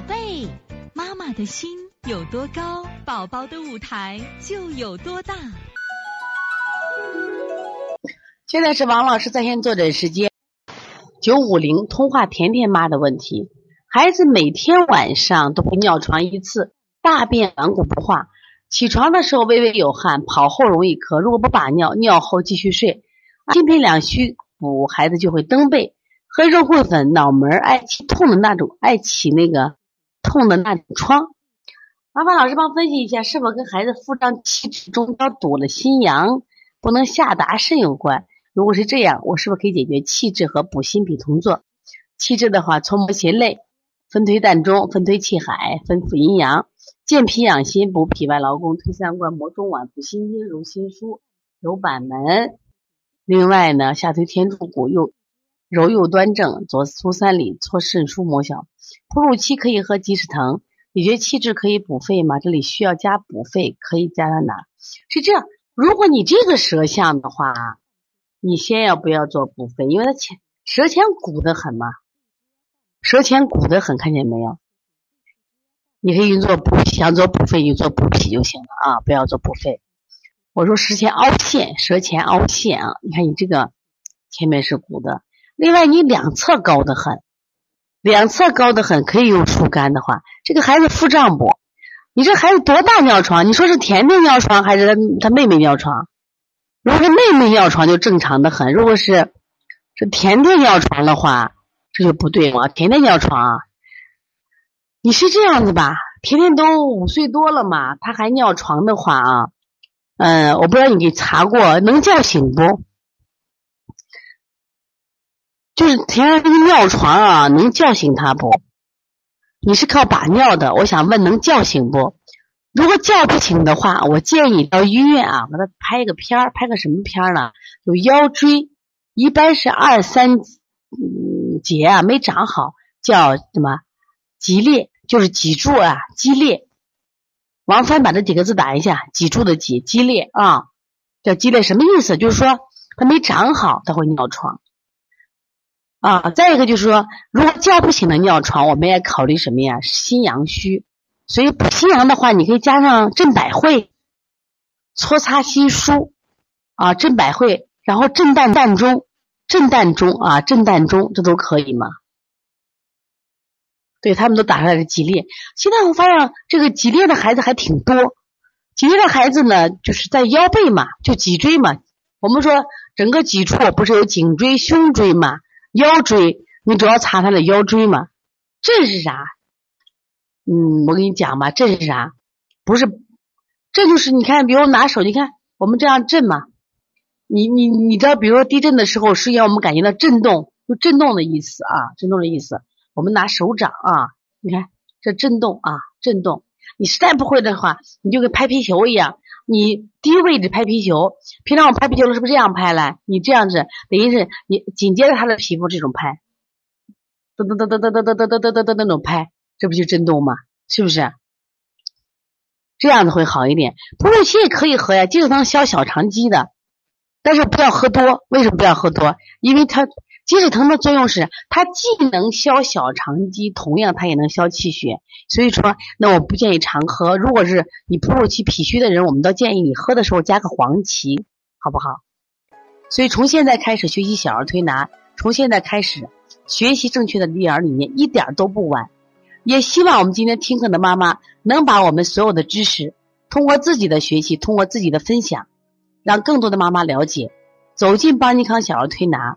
宝贝，妈妈的心有多高，宝宝的舞台就有多大。现在是王老师在线坐诊时间，九五零通话甜甜妈的问题。孩子每天晚上都会尿床一次，大便顽固不化，起床的时候微微有汗，跑后容易咳。如果不把尿，尿后继续睡，心脾两虚补，孩子就会蹬背。喝肉桂粉，脑门爱起痛的那种，爱起那个痛的那种疮。麻烦老师帮分析一下，是否跟孩子腹胀气滞中焦堵了心阳，不能下达肾有关？如果是这样，我是不是可以解决气滞和补心脾同做？气滞的话，搓摩胁肋，分推膻中，分推气海，分补阴阳，健脾养心，补脾外劳宫，推三关，摩中脘，补心经，揉心腧，揉板门。另外呢，下推天柱骨，右。揉右端正，左足三里，搓肾腧，摩小。哺乳期可以喝鸡屎藤，你觉得气滞可以补肺吗？这里需要加补肺，可以加到哪？是这样，如果你这个舌象的话，你先要不要做补肺？因为它前舌前鼓得很嘛，舌前鼓得很，看见没有？你可以做补，想做补肺就做补脾就行了啊，不要做补肺。我说舌前凹陷，舌前凹陷啊，你看你这个前面是鼓的。另外，你两侧高的很，两侧高的很，可以用疏肝的话。这个孩子腹胀不？你这孩子多大尿床？你说是甜甜尿床还是他他妹妹尿床？如果是妹妹尿床就正常的很，如果是是甜甜尿床的话，这就不对了。甜甜尿床，你是这样子吧？甜甜都五岁多了嘛，他还尿床的话啊，嗯，我不知道你给查过，能叫醒不？就是甜甜这个尿床啊，能叫醒他不？你是靠把尿的，我想问能叫醒不？如果叫不醒的话，我建议到医院啊，给他拍个片儿，拍个什么片儿呢？有腰椎，一般是二三节啊没长好，叫什么？脊裂，就是脊柱啊，肌裂。王帆把这几个字打一下，脊柱的脊，肌裂啊，叫肌裂，什么意思？就是说他没长好，他会尿床。啊，再一个就是说，如果叫不醒的尿床，我们也考虑什么呀？心阳虚，所以补心阳的话，你可以加上镇百会，搓擦心腧，啊，镇百会，然后镇膻膻中，镇膻中啊，镇膻中，这都可以吗？对他们都打出来是激烈。现在我发现这个激烈的孩子还挺多，激烈的孩子呢，就是在腰背嘛，就脊椎嘛。我们说整个脊柱不是有颈椎、胸椎嘛？腰椎，你主要查他的腰椎嘛？这是啥？嗯，我跟你讲吧，这是啥？不是，这就是你看，比如拿手，你看我们这样震嘛。你你你知道，比如说地震的时候，实际上我们感觉到震动，就震动的意思啊，震动的意思。我们拿手掌啊，你看这震动啊，震动。你实在不会的话，你就跟拍皮球一样。你低位置拍皮球，平常我拍皮球是不是这样拍嘞？你这样子等于是你紧接着他的皮肤这种拍，噔噔噔噔噔噔噔噔噔噔噔那种拍，这不就震动吗？是不是？这样子会好一点。哺乳期也可以喝呀，鸡屎藤消小肠积的，但是不要喝多。为什么不要喝多？因为它。鸡屎藤的作用是，它既能消小肠积，同样它也能消气血。所以说，那我不建议常喝。如果是你哺乳期脾虚的人，我们倒建议你喝的时候加个黄芪，好不好？所以从现在开始学习小儿推拿，从现在开始学习正确的育儿理念，一点都不晚。也希望我们今天听课的妈妈能把我们所有的知识，通过自己的学习，通过自己的分享，让更多的妈妈了解，走进邦尼康小儿推拿。